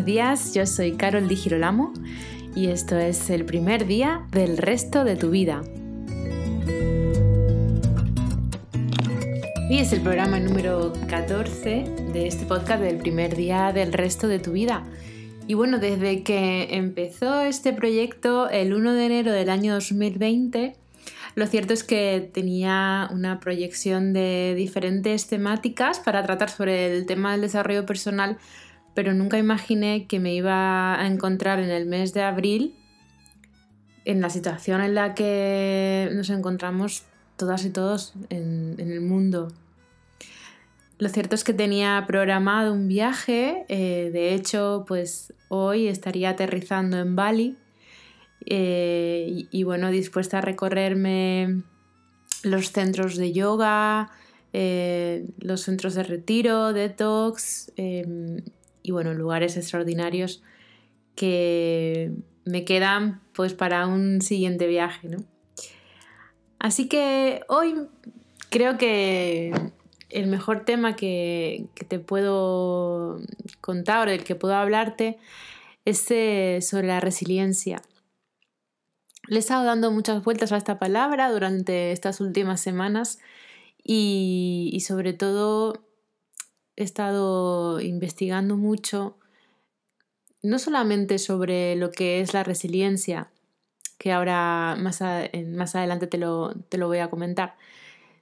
buenos días, yo soy Carol Di Girolamo y esto es el primer día del resto de tu vida. Y es el programa número 14 de este podcast del primer día del resto de tu vida. Y bueno, desde que empezó este proyecto el 1 de enero del año 2020, lo cierto es que tenía una proyección de diferentes temáticas para tratar sobre el tema del desarrollo personal pero nunca imaginé que me iba a encontrar en el mes de abril en la situación en la que nos encontramos todas y todos en, el mundo. Lo cierto es que tenía programado un viaje, eh, de hecho, pues hoy estaría aterrizando en Bali eh, y, bueno, dispuesta a recorrerme los centros de yoga, eh, los centros de retiro, detox, em, y bueno, lugares extraordinarios que me quedan pues para un siguiente viaje, ¿no? Así que hoy creo que el mejor tema que, te puedo contar o del que puedo hablarte es eh, sobre la resiliencia. Le he estado dando muchas vueltas a esta palabra durante estas últimas semanas y sobre todo he estado investigando mucho, no solamente sobre lo que es la resiliencia, que ahora más, más adelante te lo, voy a comentar,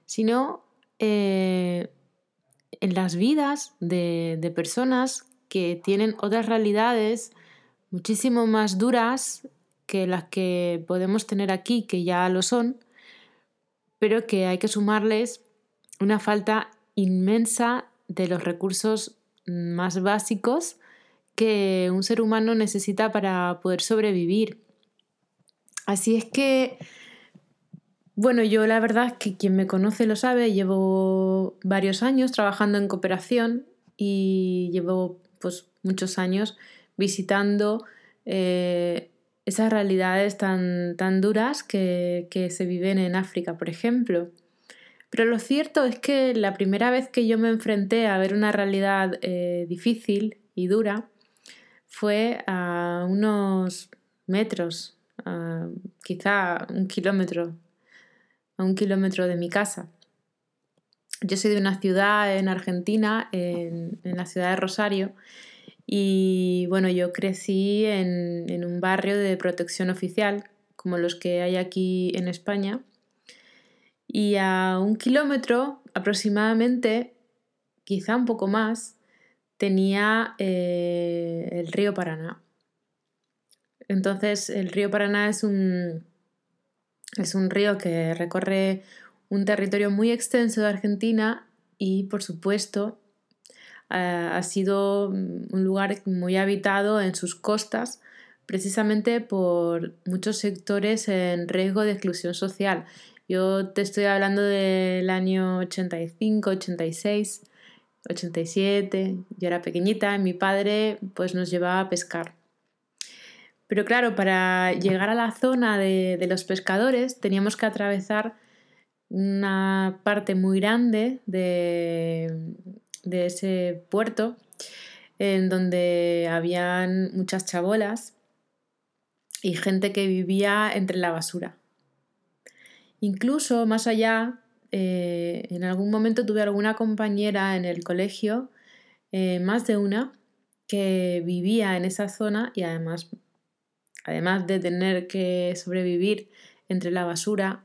sino eh, en las vidas de, de personas que tienen otras realidades muchísimo más duras que las que podemos tener aquí, que ya lo son, pero que hay que sumarles una falta inmensa de los recursos más básicos que un ser humano necesita para poder sobrevivir. Así es que, bueno, yo la verdad es que quien me conoce lo sabe, llevo varios años trabajando en cooperación y llevo pues muchos años visitando eh, esas realidades tan, tan duras que, que se viven en África, por ejemplo. Pero lo cierto es que la primera vez que yo me enfrenté a ver una realidad eh, difícil y dura fue a unos metros, quizá un kilómetro, a un kilómetro de mi casa. Yo soy de una ciudad en Argentina, en, la ciudad de Rosario, y bueno, yo crecí en, en un barrio de protección oficial, como los que hay aquí en España, y a un kilómetro aproximadamente, quizá un poco más, tenía eh, el río Paraná. Entonces el río Paraná es un, es un río que recorre un territorio muy extenso de Argentina y por supuesto ha sido un lugar muy habitado en sus costas precisamente por muchos sectores en riesgo de exclusión social yo te estoy hablando del año 85, 86, 87, yo era pequeñita y mi padre pues nos llevaba a pescar. Pero claro, para llegar a la zona de, los pescadores teníamos que atravesar una parte muy grande de, de ese puerto en donde habían muchas chabolas y gente que vivía entre la basura. Incluso más allá, eh, en algún momento tuve alguna compañera en el colegio, eh, más de una, que vivía en esa zona y además, además de tener que sobrevivir entre la basura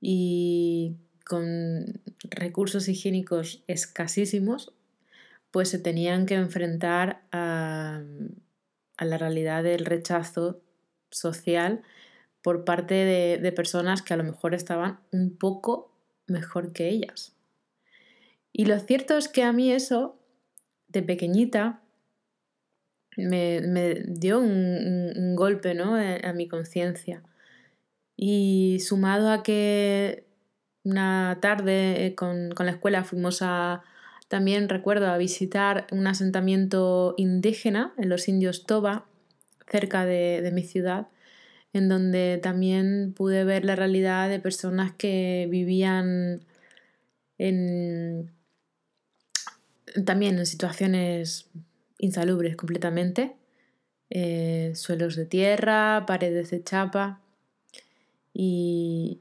y con recursos higiénicos escasísimos, pues se tenían que enfrentar a, a la realidad del rechazo social por parte de, personas que a lo mejor estaban un poco mejor que ellas. Y lo cierto es que a mí eso, de pequeñita, me, dio un, golpe ¿no? a, mi conciencia. Y sumado a que una tarde con, la escuela fuimos a, también recuerdo, a visitar un asentamiento indígena en los indios Toba, cerca de mi ciudad, en donde también pude ver la realidad de personas que vivían también en situaciones insalubres completamente, eh, suelos de tierra, paredes de chapa. Y,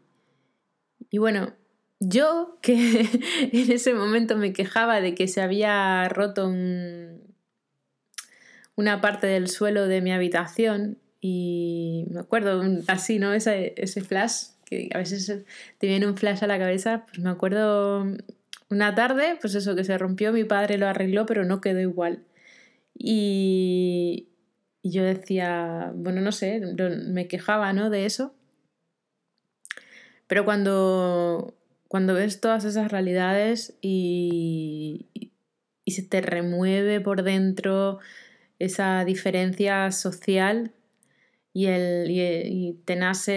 y bueno, yo que en ese momento me quejaba de que se había roto una parte del suelo de mi habitación y me acuerdo así, ¿no? Ese, flash, que a veces te viene un flash a la cabeza, pues me acuerdo una tarde, pues eso, que se rompió, mi padre lo arregló, pero no quedó igual. Y, yo decía, bueno, no sé, me quejaba, ¿no? De eso. Pero cuando, cuando ves todas esas realidades y se te remueve por dentro esa diferencia social y, el, y, te nace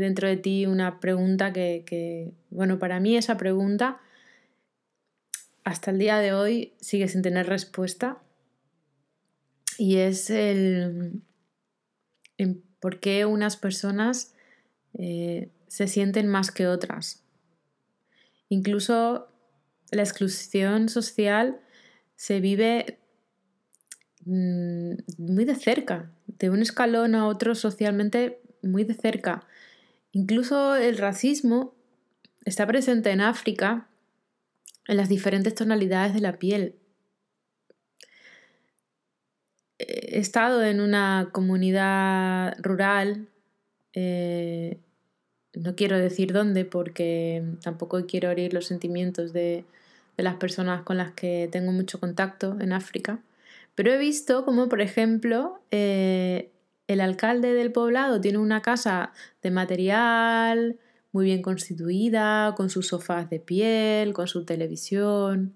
dentro de ti una pregunta que, que, bueno, para mí esa pregunta hasta el día de hoy sigue sin tener respuesta y es el por qué unas personas eh, se sienten más que otras. Incluso la exclusión social se vive mm, muy de cerca, de un escalón a otro socialmente muy de cerca. Incluso el racismo está presente en África en las diferentes tonalidades de la piel. He estado en una comunidad rural eh, no quiero decir dónde porque tampoco quiero herir los sentimientos de, las personas con las que tengo mucho contacto en África, pero he visto como, por ejemplo, eh, el alcalde del poblado tiene una casa de material muy bien constituida, con sus sofás de piel, con su televisión.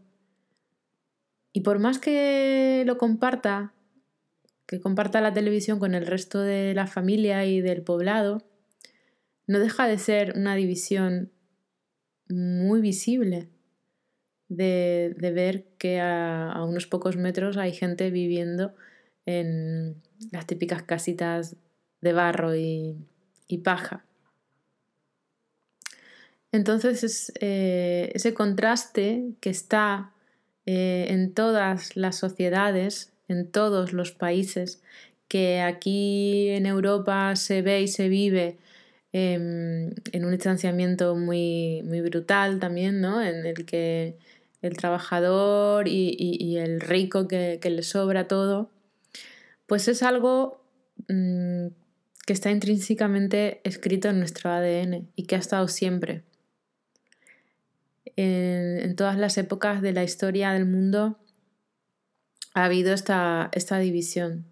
Y por más que lo comparta, que comparta la televisión con el resto de la familia y del poblado, no deja de ser una división muy visible de, ver que a, unos pocos metros hay gente viviendo en las típicas casitas de barro y, paja. Entonces eh, ese contraste que está eh, en todas las sociedades, en todos los países, que aquí en Europa se ve y se vive Em, en un distanciamiento muy, muy brutal también, ¿no? En el que el trabajador y, el rico que, le sobra todo, pues es algo mm, que está intrínsecamente escrito en nuestro ADN y que ha estado siempre. En, todas las épocas de la historia del mundo ha habido esta división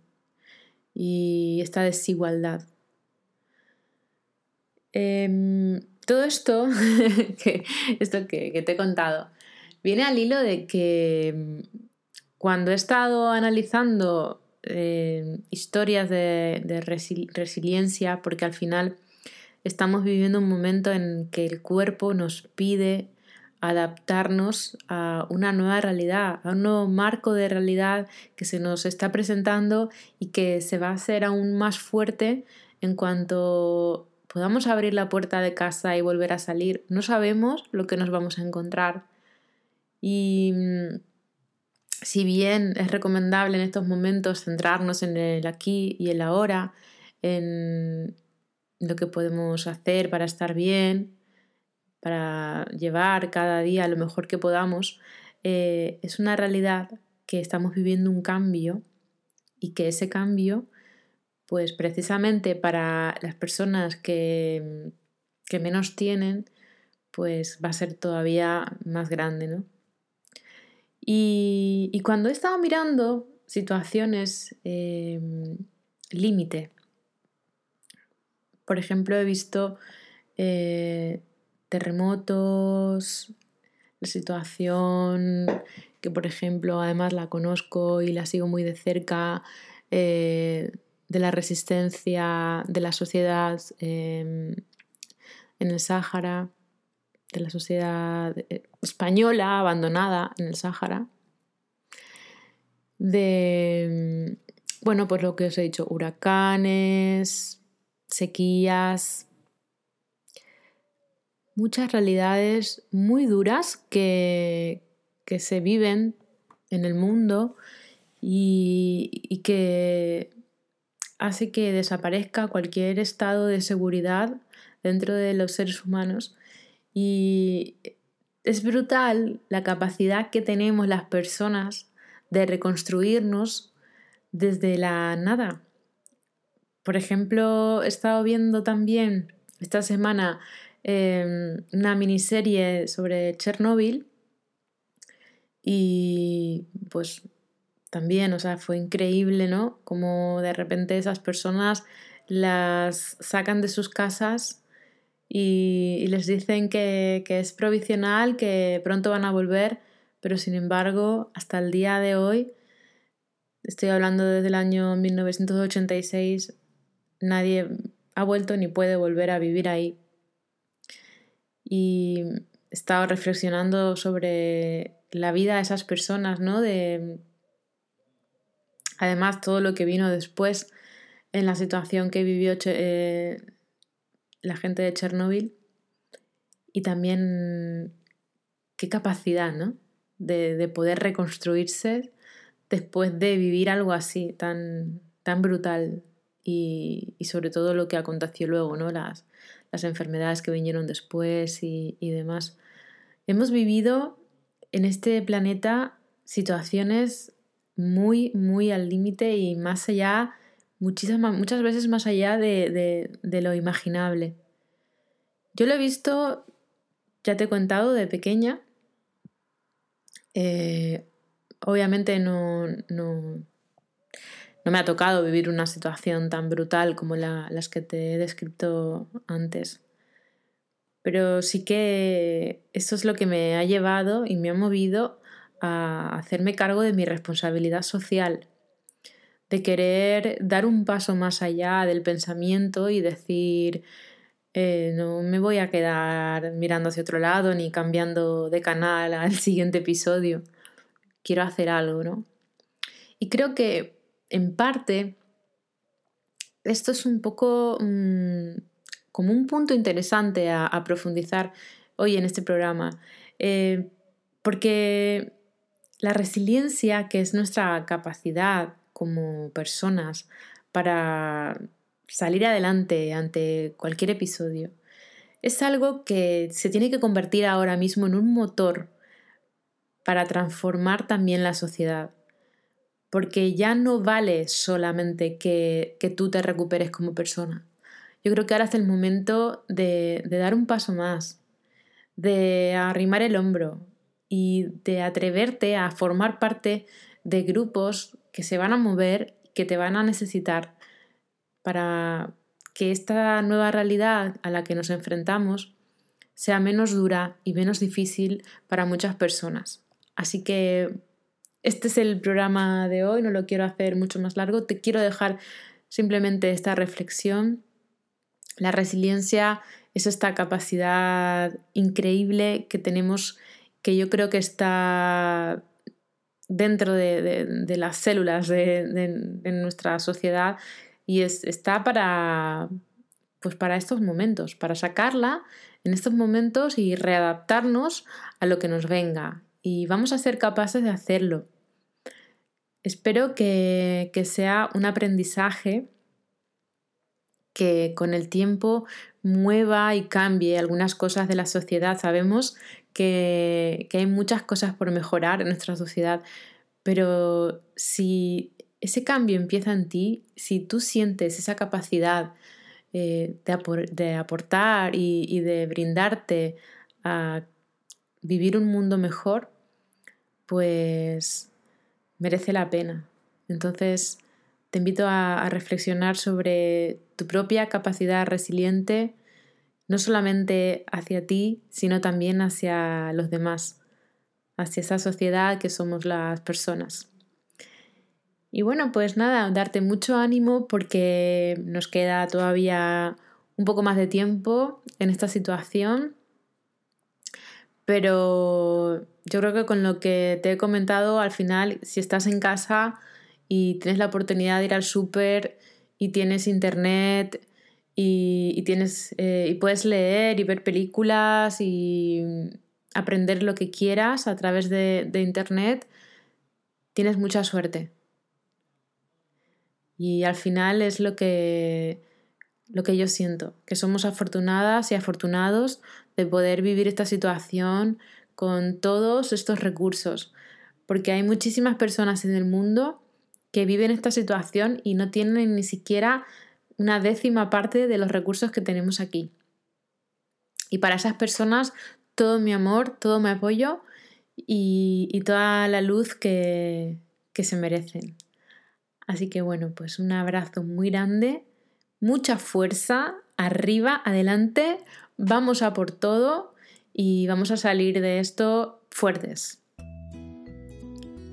y esta desigualdad. Em, todo esto, que, esto que, te he contado, viene al hilo de que em, cuando he estado analizando em, historias de, resiliencia, porque al final estamos viviendo un momento en que el cuerpo nos pide adaptarnos a una nueva realidad, a un nuevo marco de realidad que se nos está presentando y que se va a hacer aún más fuerte en cuanto podamos abrir la puerta de casa y volver a salir. No sabemos lo que nos vamos a encontrar. Y mm, si bien es recomendable en estos momentos centrarnos en el aquí y el ahora, en lo que podemos hacer para estar bien, para llevar cada día lo mejor que podamos, eh, es una realidad que estamos viviendo un cambio y que ese cambio pues precisamente para las personas que, menos tienen, pues va a ser todavía más grande, ¿no? Y, cuando he estado mirando situaciones em, límite, por ejemplo, he visto eh, terremotos, la situación que, por ejemplo, además la conozco y la sigo muy de cerca, eh, de la resistencia de la sociedad em, en el Sáhara, de la sociedad eh, española abandonada en el Sáhara, de, em, bueno, pues lo que os he dicho, huracanes, sequías, muchas realidades muy duras que, que se viven en el mundo y, y que hace que desaparezca cualquier estado de seguridad dentro de los seres humanos y es brutal la capacidad que tenemos las personas de reconstruirnos desde la nada. Por ejemplo, he estado viendo también esta semana em, una miniserie sobre Chernóbil y pues también, o sea, fue increíble, ¿no? Como de repente esas personas las sacan de sus casas y, les dicen que, que, es provisional, que pronto van a volver, pero sin embargo, hasta el día de hoy, estoy hablando desde el año 1986, nadie ha vuelto ni puede volver a vivir ahí. Y he estado reflexionando sobre la vida de esas personas, ¿no? De además todo lo que vino después en la situación que vivió eh, la gente de Chernóbil y también qué capacidad, ¿no? De, poder reconstruirse después de vivir algo así tan, tan brutal y, sobre todo lo que aconteció luego, ¿no? Las, las enfermedades que vinieron después y, y demás. Hemos vivido en este planeta situaciones muy, muy al límite y más allá, muchísimas, muchas veces más allá de, lo imaginable. Yo lo he visto, ya te he contado, de pequeña. Eh, obviamente no, no, no, me ha tocado vivir una situación tan brutal como las que te he descrito antes. Pero sí que eso es lo que me ha llevado y me ha movido a hacerme cargo de mi responsabilidad social, de querer dar un paso más allá del pensamiento y decir, eh, no me voy a quedar mirando hacia otro lado ni cambiando de canal al siguiente episodio. Quiero hacer algo, ¿no? Y creo que en parte esto es un poco mm, como un punto interesante a, profundizar hoy en este programa. Eh, porque la resiliencia, que es nuestra capacidad como personas para salir adelante ante cualquier episodio, es algo que se tiene que convertir ahora mismo en un motor para transformar también la sociedad. Porque ya no vale solamente que, tú te recuperes como persona. Yo creo que ahora es el momento de, de dar un paso más, de arrimar el hombro, y de atreverte a formar parte de grupos que se van a mover, que te van a necesitar para que esta nueva realidad a la que nos enfrentamos sea menos dura y menos difícil para muchas personas. Así que este es el programa de hoy, no lo quiero hacer mucho más largo, te quiero dejar simplemente esta reflexión. La resiliencia es esta capacidad increíble que tenemos que yo creo que está dentro de, las células de, nuestra sociedad y es, está para, pues para estos momentos, para sacarla en estos momentos y readaptarnos a lo que nos venga. Y vamos a ser capaces de hacerlo. Espero que, que sea un aprendizaje que con el tiempo mueva y cambie algunas cosas de la sociedad. Sabemos que, hay muchas cosas por mejorar en nuestra sociedad, pero si ese cambio empieza en ti, si tú sientes esa capacidad eh, de, aportar y, de brindarte a vivir un mundo mejor, pues merece la pena. Entonces, te invito a reflexionar sobre tu propia capacidad resiliente no solamente hacia ti, sino también hacia los demás, hacia esa sociedad que somos las personas. Y bueno, pues nada, darte mucho ánimo porque nos queda todavía un poco más de tiempo en esta situación, pero yo creo que con lo que te he comentado, al final, si estás en casa y tienes la oportunidad de ir al súper y tienes internet y, tienes, eh, y puedes leer y ver películas y aprender lo que quieras a través de, Internet, tienes mucha suerte. Y al final es lo que, lo que yo siento, que somos afortunadas y afortunados de poder vivir esta situación con todos estos recursos, porque hay muchísimas personas en el mundo que viven esta situación y no tienen ni siquiera una décima parte de los recursos que tenemos aquí. Y para esas personas todo mi amor, todo mi apoyo y, toda la luz que, que se merecen. Así que bueno, pues un abrazo muy grande, mucha fuerza, arriba, adelante, vamos a por todo y vamos a salir de esto fuertes.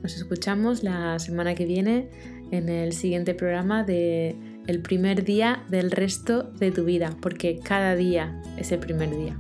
Nos escuchamos la semana que viene en el siguiente programa de El primer día del resto de tu vida, porque cada día es el primer día.